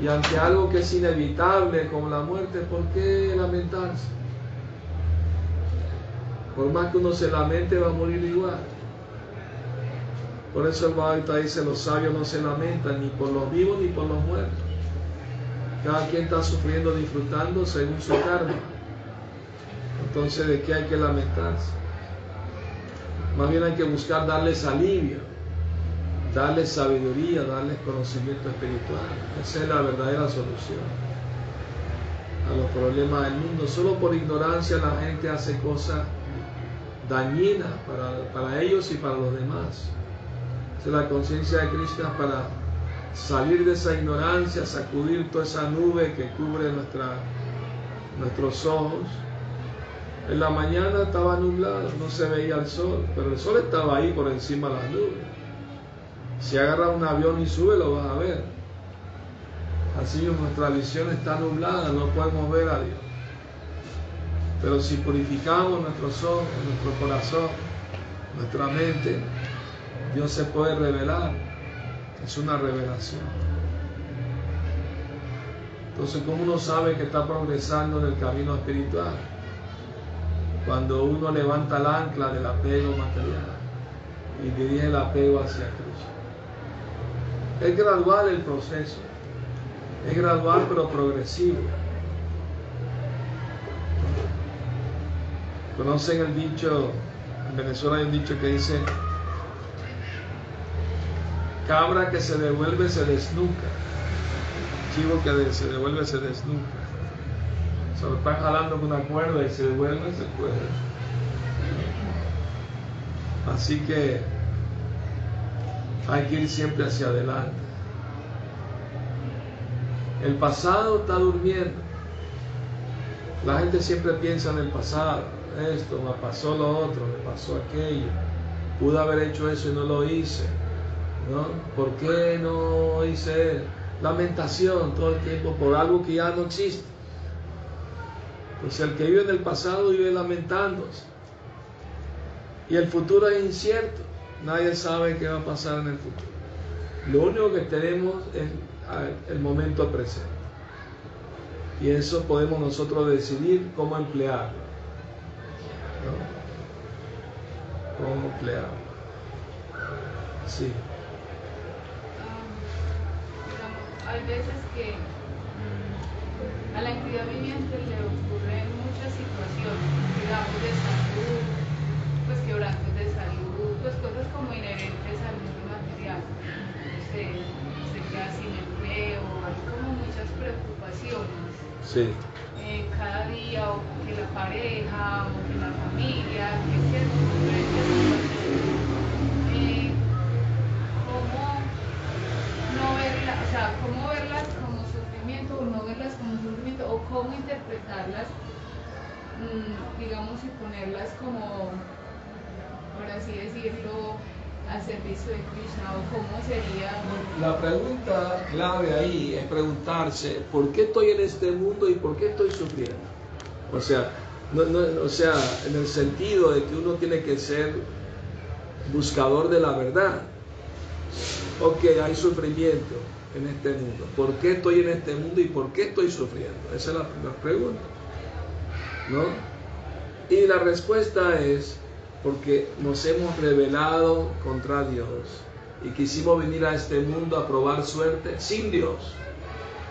Y ante algo que es inevitable como la muerte, ¿por qué lamentarse? Por más que uno se lamente, va a morir igual. Por eso el Bhagavad dice, los sabios no se lamentan ni por los vivos ni por los muertos. Cada quien está sufriendo, disfrutando según su karma. Entonces, ¿de qué hay que lamentarse? Más bien hay que buscar darles alivio, darles sabiduría, darles conocimiento espiritual. Esa es la verdadera solución a los problemas del mundo. Solo por ignorancia la gente hace cosas dañinas para ellos y para los demás. Esa es la conciencia de Krishna para salir de esa ignorancia, sacudir toda esa nube que cubre nuestra, nuestros ojos. En la mañana estaba nublado, no se veía el sol, pero el sol estaba ahí por encima de las nubes. Si agarras un avión y sube, lo vas a ver. Así nuestra visión está nublada, no podemos ver a Dios. Pero si purificamos nuestros ojos, nuestro corazón, nuestra mente, Dios se puede revelar. Es una revelación. Entonces, ¿cómo uno sabe que está progresando en el camino espiritual? Cuando uno levanta el ancla del apego material y dirige el apego hacia Cristo. Es gradual el proceso. Es gradual pero progresivo. ¿Conocen el dicho? En Venezuela hay un dicho que dice, cabra que se devuelve se desnuca, chivo que se devuelve se desnuca. Se lo están jalando con una cuerda y se devuelve, se puede. Así que hay que ir siempre hacia adelante. El pasado está durmiendo. La gente siempre piensa en el pasado. Esto, me pasó lo otro, me pasó aquello. Pude haber hecho eso y no lo hice. ¿Por qué no hice lamentación todo el tiempo por algo que ya no existe? Pues el que vive en el pasado vive lamentándose. Y el futuro es incierto. Nadie sabe qué va a pasar en el futuro. Lo único que tenemos es el momento presente. Y eso podemos nosotros decidir cómo emplearlo. ¿no? ¿Cómo emplearlo? Sí. Ah, digamos, hay veces que mm, a la entidad viviente le ocurren muchas situaciones, digamos, de salud, pues quebrantos de salud, pues cosas como inherentes al mundo material. Se, se queda sin empleo, hay como muchas preocupaciones. Sí. eh, cada día, o que la pareja, o que la familia, que es que diferentes situaciones. Eh, ¿Cómo no verlas, o sea, cómo verlas como sufrimiento o no verlas como sufrimiento, o cómo interpretarlas, mm, digamos, y ponerlas como, por así decirlo, al servicio de Krishna, o cómo sería... La pregunta clave ahí es preguntarse, ¿por qué estoy en este mundo y por qué estoy sufriendo? O sea, no, no- o sea, en el sentido de que uno tiene que ser buscador de la verdad. Ok, hay sufrimiento en este mundo. ¿Por qué estoy en este mundo y por qué estoy sufriendo? Esa es la, pregunta. ¿No? Y la respuesta es porque nos hemos rebelado contra Dios y quisimos venir a este mundo a probar suerte sin Dios.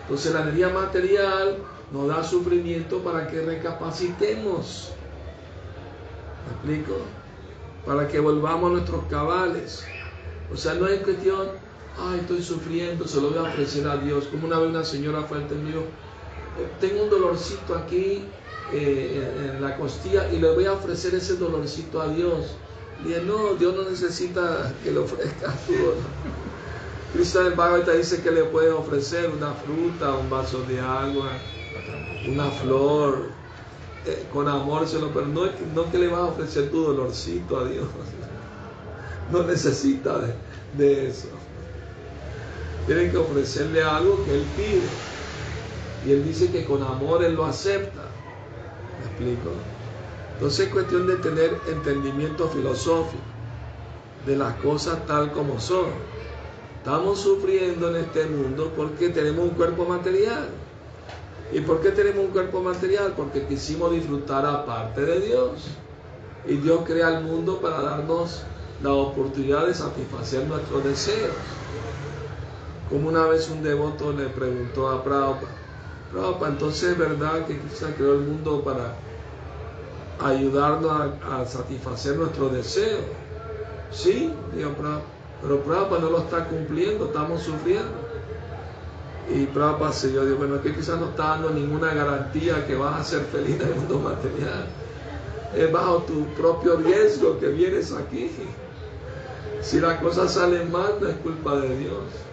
Entonces la energía material nos da sufrimiento para que recapacitemos. ¿Me explico? Para que volvamos a nuestros cabales. O sea, no es cuestión, ay, estoy sufriendo, se lo voy a ofrecer a Dios. Como una vez una señora fue ante mí, "Eh, tengo un dolorcito aquí eh, en la costilla y le voy a ofrecer ese dolorcito a Dios. Y dije, no, Dios no necesita que le ofrezcas *laughs* tu. Cristo del Bhagavad dice que le puede ofrecer una fruta, un vaso de agua, una flor, eh, con amor, se lo- pero no, no que le vas a ofrecer tu dolorcito a Dios. *laughs* No necesita de eso. Tienen que ofrecerle algo que Él pide. Y Él dice que con amor Él lo acepta. ¿Me explico? Entonces es cuestión de tener entendimiento filosófico de las cosas tal como son. Estamos sufriendo en este mundo porque tenemos un cuerpo material. ¿Y por qué tenemos un cuerpo material? Porque quisimos disfrutar aparte de Dios. Y Dios crea el mundo para darnos la oportunidad de satisfacer nuestros deseos. Como una vez un devoto le preguntó a Prabhupada, Prabhupada, entonces es verdad que Cristo creó el mundo para ayudarnos a, satisfacer nuestros deseos. Sí, dijo Prabhupada, pero Prabhupada no lo está cumpliendo, estamos sufriendo. Y Prabhupada se dijo, bueno, es que quizás no está dando ninguna garantía que vas a ser feliz en el mundo material. Es bajo tu propio riesgo que vienes aquí. Si las cosas salen mal, no es culpa de Dios.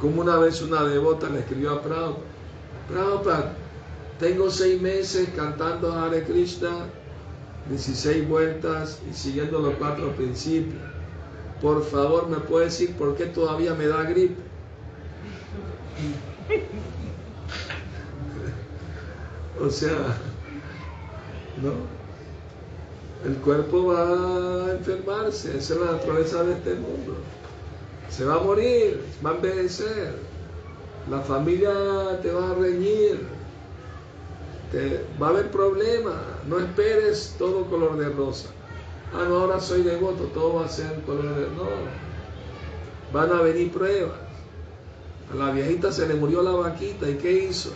Como una vez una devota le escribió a Prabhupada, Prabhupada, tengo seis meses cantando Hare Krishna, 16 vueltas y siguiendo los cuatro principios. Por favor, ¿me puede decir por qué todavía me da gripe? *laughs* o sea, ¿no? El cuerpo va a enfermarse, esa es la naturaleza de este mundo. Se va a morir, va a envejecer, la familia te va a reñir, te- va a haber problemas, no esperes todo color de rosa. Ah, no, ahora soy devoto, todo va a ser color de... No, van a venir pruebas. A la viejita se le murió la vaquita y ¿qué hizo?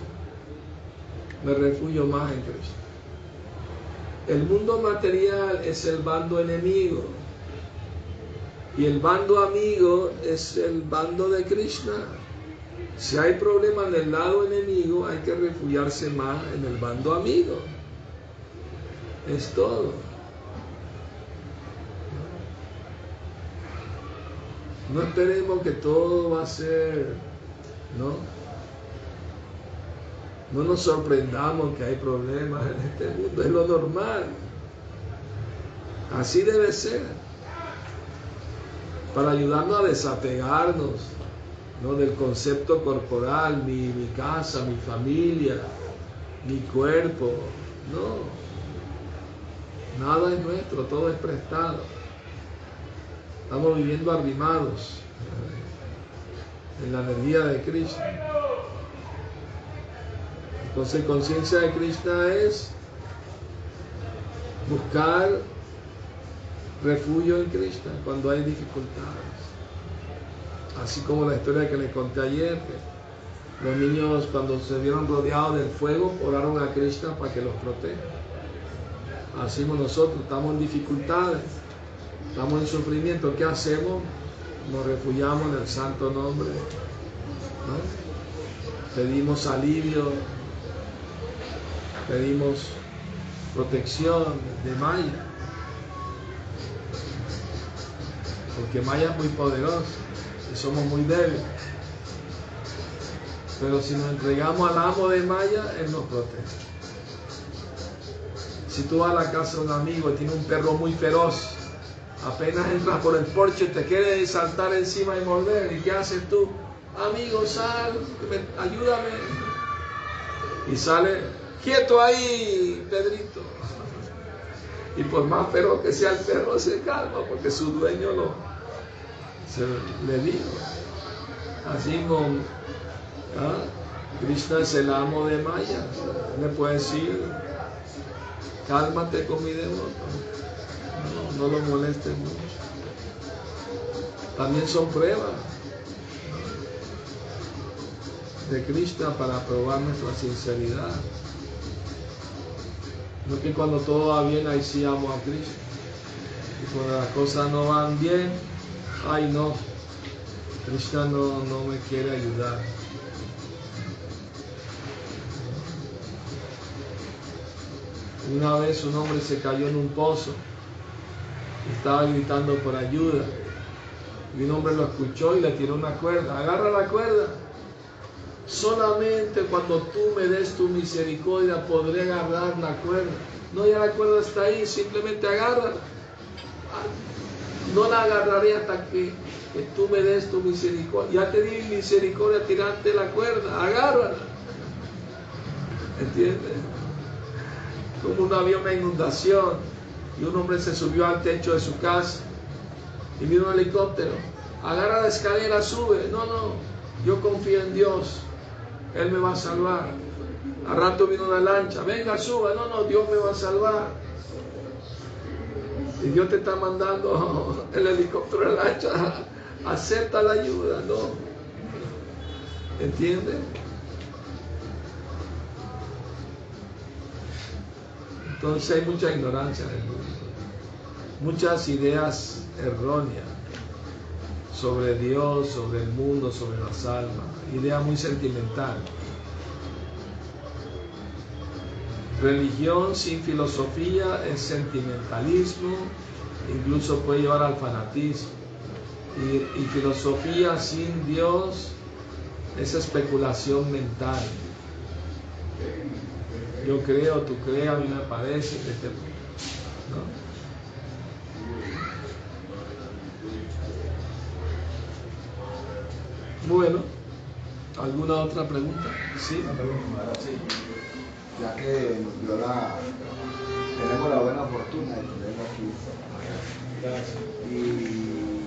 Me refugio más en Cristo. El mundo material es el bando enemigo y el bando amigo es el bando de Krishna. Si hay problema en el lado enemigo, hay que refugiarse más en el bando amigo. Es todo. No esperemos que todo va a ser, ¿no? No nos sorprendamos que hay problemas en este mundo, es lo normal. Así debe ser. Para ayudarnos a desapegarnos ¿no? del concepto corporal, mi, mi casa, mi familia, mi cuerpo. No. Nada es nuestro, todo es prestado. Estamos viviendo arrimados en la energía de Krishna. Entonces, conciencia de Krishna es buscar refugio en Krishna cuando hay dificultades. Así como la historia que les conté ayer, que los niños cuando se vieron rodeados del fuego oraron a Krishna para que los proteja. Así nosotros estamos en dificultades, estamos en sufrimiento. ¿Qué hacemos? Nos refugiamos en el santo nombre. Pedimos alivio, pedimos protección de Maya. Porque Maya es muy poderosa y somos muy débiles. Pero si nos entregamos al amo de Maya, Él nos protege. Si tú vas a la casa de un amigo y tiene un perro muy feroz, apenas entras por el porche, te quiere saltar encima y morder. ¿Y qué haces tú? Amigo, sal, ayúdame. Y sale, quieto ahí, Pedrito. Y por más feroz que sea el perro, se calma porque su dueño lo, le dijo. Así con ¿ah? Krishna es el amo de Maya. Le puede decir, cálmate con mi devoto. No, lo molestes mucho. También son pruebas de Krishna para probar nuestra sinceridad. No que cuando todo va bien, ahí sí amo a Cristo. Y cuando las cosas no van bien, ay no, Krishna no, no me quiere ayudar. Una vez un hombre se cayó en un pozo, estaba gritando por ayuda. Y un hombre lo escuchó y le tiró una cuerda. Agarra la cuerda. Solamente cuando tú me des tu misericordia podré agarrar la cuerda. No, ya la cuerda está ahí, simplemente agarra. No la agarraré hasta que, tú me des tu misericordia. Ya te di misericordia, tirarte la cuerda, agárrala. ¿Entiendes? Como no había una inundación y un hombre se subió al techo de su casa y vino un helicóptero. Agarra la escalera, sube. No, no, yo confío en Dios. Él me va a salvar. A rato vino una lancha, venga, suba, no, no, Dios me va a salvar. Y Dios te está mandando *laughs* el helicóptero, la lancha, *laughs* acepta la ayuda, ¿no? ¿Entiendes? Entonces hay mucha ignorancia en el mundo, muchas ideas erróneas sobre Dios, sobre el mundo, sobre las almas, idea muy sentimental. Religión sin filosofía es sentimentalismo, incluso puede llevar al fanatismo. Y, filosofía sin Dios es especulación mental. Yo creo, tú crees, a mí me parece. ¿no? Bueno, ¿alguna otra pregunta? Sí. Ya que nos dio la, tenemos la buena fortuna de tenerlo aquí. Gracias. Y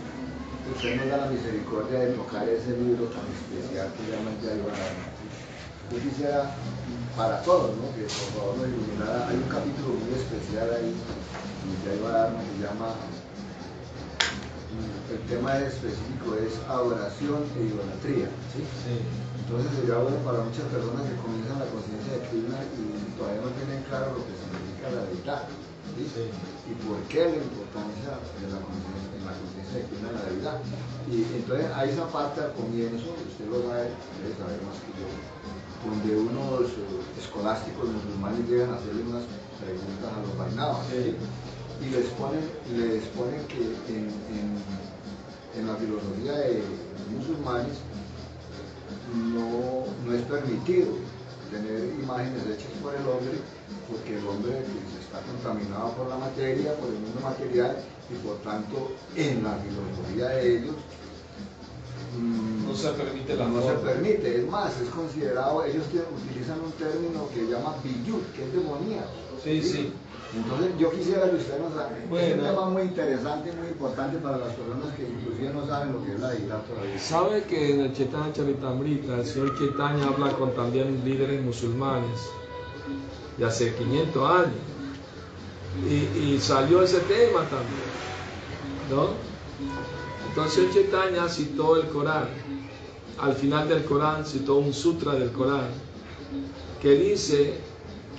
usted nos da la misericordia de tocar ese libro tan especial que llama el Yo quisiera, para todos, ¿no? que por favor nos iluminara, hay un capítulo muy especial ahí, el que se llama tema específico es adoración e idolatría. ¿sí? Entonces sería bueno para muchas personas que comienzan la conciencia de Krishna y todavía no tienen claro lo que significa la deidad. Y por qué la importancia de la conciencia, en la conciencia de Krishna en la deidad. Y entonces hay esa parte al comienzo, usted lo sabe, debe saber más que yo, donde unos eh, escolásticos musulmanes llegan a hacerle unas preguntas a los vainados y les ponen, les ponen que en, en, la filosofía de musulmanes no, no es permitido tener imágenes hechas por el hombre, porque el hombre pues, está contaminado por la materia, por el mundo material, y por tanto en la filosofía de ellos mm, No se permite la No se permite, es más, es considerado, ellos utilizan un término que llama biyut, que es demoníaco. Sí, sí. Entonces yo quisiera que usted nos es un tema muy interesante y muy importante para las personas que inclusive no saben lo que es la deidad todavía. ¿Sabe que en el Chaitanya Charitamrita el señor Chaitanya habla con también líderes musulmanes de hace 500 años? Y, y salió ese tema también, ¿no? Entonces el Chaitanya citó el Corán. Al final del Corán citó un sutra del Corán que dice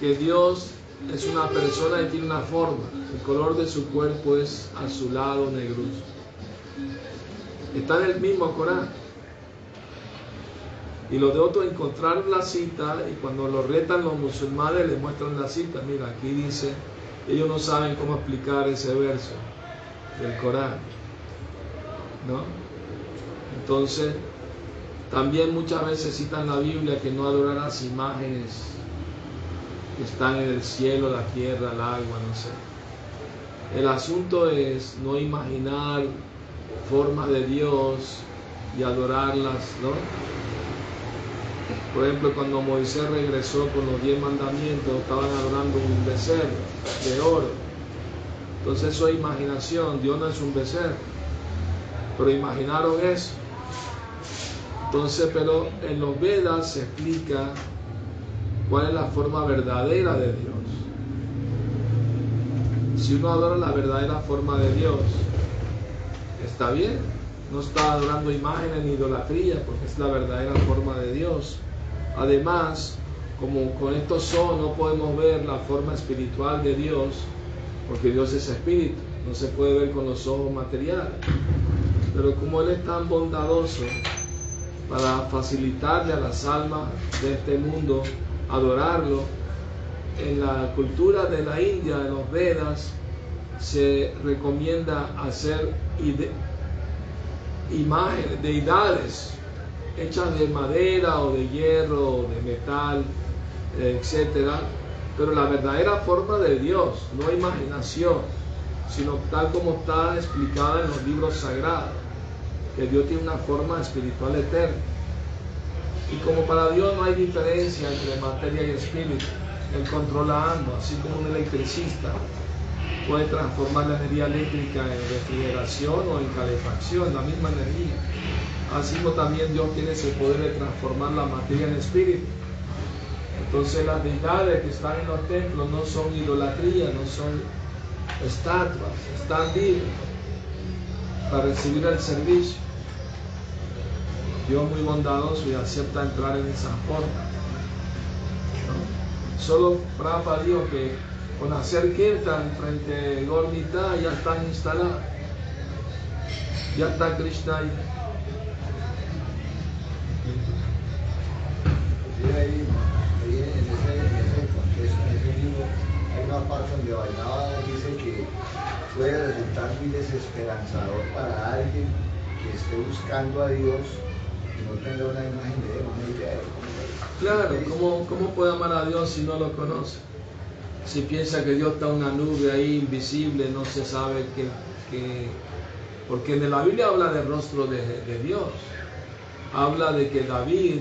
que Dios es una persona y tiene una forma. El color de su cuerpo es azulado, negruzco. Está en el mismo Corán. Y los de otros encontraron la cita y cuando lo retan los musulmanes les muestran la cita. Mira, aquí dice, ellos no saben cómo explicar ese verso del Corán. ¿No? Entonces, también muchas veces citan la Biblia que no adorarás imágenes que están en el cielo, la tierra, el agua, no sé. El asunto es no imaginar formas de Dios y adorarlas, ¿no? Por ejemplo, cuando Moisés regresó con los diez mandamientos, estaban adorando un becerro de oro. Entonces eso es imaginación, Dios no es un becerro. Pero imaginaron eso. Entonces, pero en los Vedas se explica cuál es la forma verdadera de Dios. Si uno adora la verdadera forma de Dios, está bien. No está adorando imágenes ni idolatría, porque es la verdadera forma de Dios. Además, como con estos son no podemos ver la forma espiritual de Dios, porque Dios es espíritu, no se puede ver con los ojos materiales. Pero como Él es tan bondadoso para facilitarle a las almas de este mundo adorarlo, en la cultura de la India, en los Vedas, se recomienda hacer imágenes, deidades hechas de madera o de hierro o de metal, etcétera, pero la verdadera forma de Dios, no imaginación, sino tal como está explicada en los libros sagrados, que Dios tiene una forma espiritual eterna. Y como para Dios no hay diferencia entre materia y espíritu, Él controla ambos, así como un electricista puede transformar la energía eléctrica en refrigeración o en calefacción, la misma energía. Así como también Dios tiene ese poder de transformar la materia en espíritu. Entonces las deidades que están en los templos no son idolatría, no son estatuas, están vivos para recibir el servicio. Dios muy bondadoso y acepta entrar en esa forma. ¿no? Solo Prabhupada dijo que con hacer kirtan frente a Gornita ya están instalados. Ya está Krishna ahí. Ahí, en, ese, en ese contexto, en ese libro, hay una parte donde Bainaba dice que puede resultar muy desesperanzador para alguien que esté buscando a Dios no tenga una imagen de él, una. Claro, ¿cómo, ¿cómo puede amar a Dios si no lo conoce? Si piensa que Dios está una nube ahí invisible, no se sabe que... que- porque en la Biblia habla del rostro de, Dios. Habla de que David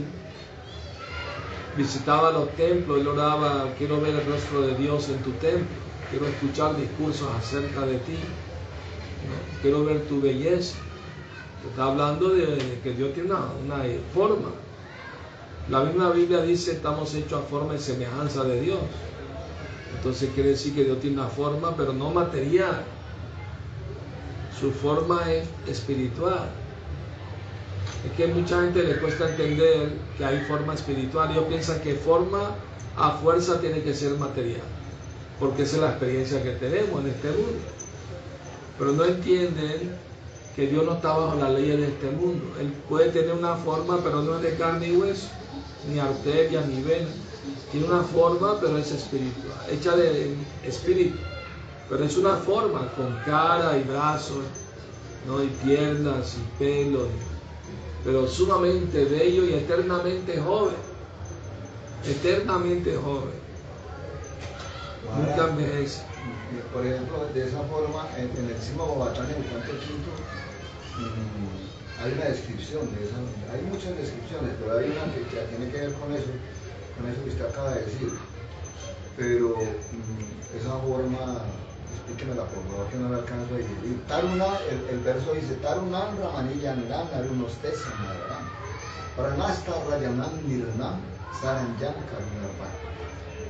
visitaba los templos, él oraba, quiero ver el rostro de Dios en tu templo, quiero escuchar discursos acerca de ti, quiero ver tu belleza. Está hablando de que Dios tiene una, forma. La misma Biblia dice estamos hechos a forma y semejanza de Dios. Entonces quiere decir que Dios tiene una forma, pero no material. Su forma es espiritual. Es que mucha gente le cuesta entender que hay forma espiritual. Ellos piensan que forma a fuerza tiene que ser material, porque esa es la experiencia que tenemos en este mundo. Pero no entienden que Dios no está bajo las leyes de este mundo. Él puede tener una forma, pero no es de carne y hueso, ni arterias, ni venas. Tiene una forma, pero es espiritual, hecha de espíritu. Pero es una forma con cara y brazos, ¿no? y piernas y pelo, pero sumamente bello y eternamente joven. Eternamente joven. Nunca envejece. Por ejemplo, de esa forma, en, el Sima Bobatán, en el canto quinto, hay una descripción de esa, hay muchas descripciones, pero hay una que, tiene que ver con eso, con eso que usted acaba de decir. Pero mm, esa forma, explíquemela por favor que no la alcanzo a digerir. El, verso dice, Tarunan Ramanillan unos Tesan para Nasta Rayanan.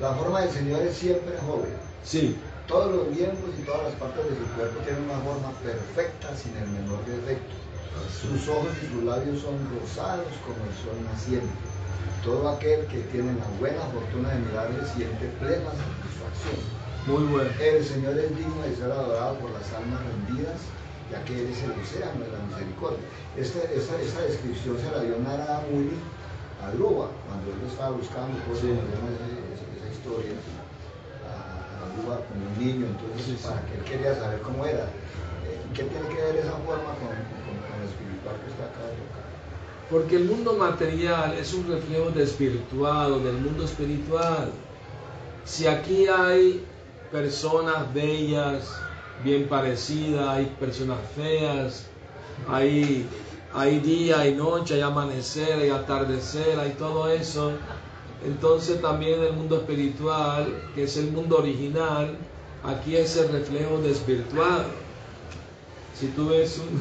La forma del Señor es siempre joven. Sí. Todos los miembros y todas las partes de su cuerpo tienen una forma perfecta sin el menor defecto. Sus ojos y sus labios son rosados como el sol naciente. Todo aquel que tiene la buena fortuna de mirarle siente plena satisfacción. Muy bueno. El Señor es digno de ser adorado por las almas rendidas, ya que Él es el océano de la misericordia. Esta, esta, esta descripción se la dio Nara Muni a Luba, cuando él estaba buscando cosas, Sí. esa, esa historia a, a Luba como un niño, entonces para que él quería saber cómo era. Eh, ¿Qué tiene que ver esa forma con, con, con lo espiritual que está acá tocando? Porque el mundo material es un reflejo desvirtuado del mundo espiritual. Si aquí hay personas bellas, bien parecidas, hay personas feas, hay, hay día, hay noche, hay amanecer, hay atardecer, hay todo eso. Entonces también el mundo espiritual, que es el mundo original, aquí es el reflejo desvirtuado. Si tú ves un... *laughs*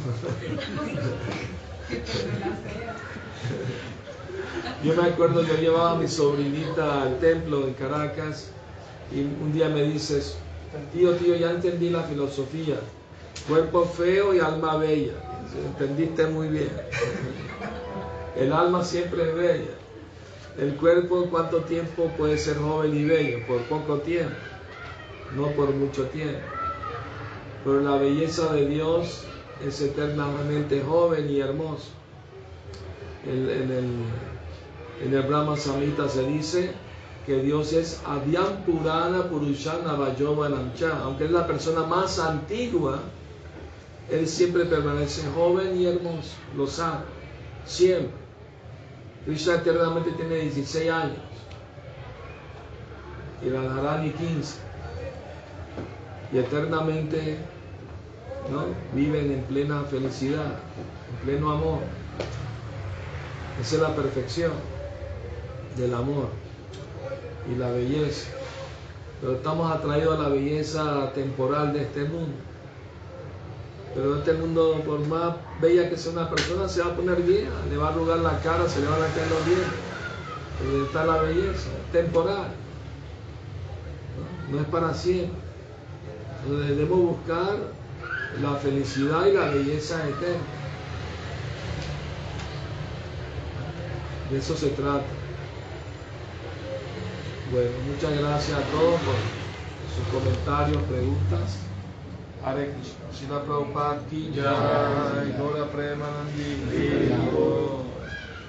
Yo me acuerdo, yo llevaba a mi sobrinita al templo en Caracas y un día me dices, tío, tío, ya entendí la filosofía, cuerpo feo y alma bella. Entendiste muy bien. El alma siempre es bella. El cuerpo, ¿cuánto tiempo puede ser joven y bello? Por poco tiempo, no por mucho tiempo. Pero la belleza de Dios es eternamente joven y hermoso. En, en el, en el Brahma Samhita se dice que Dios es Adyam Purana Purushana Vayoma Namcha. Aunque es la persona más antigua, Él siempre permanece joven y hermoso. Lo sabe. Siempre. Krishna eternamente tiene 16 años. Y Radharani 15. Y eternamente ¿no? viven en plena felicidad, en pleno amor. Esa es la perfección del amor y la belleza. Pero estamos atraídos a la belleza temporal de este mundo. Pero este mundo, por más bella que sea una persona, se va a poner vieja, le va a arrugar la cara, se le van a caer los dientes. Está la belleza, temporal. ¿no? no es para siempre. Entonces debemos buscar la felicidad y la belleza eterna. De eso se trata. Bueno, muchas gracias a todos por sus comentarios, preguntas. हरे कृष्ण शिला प्रभुपाद की जय गौरा प्रेमानंदी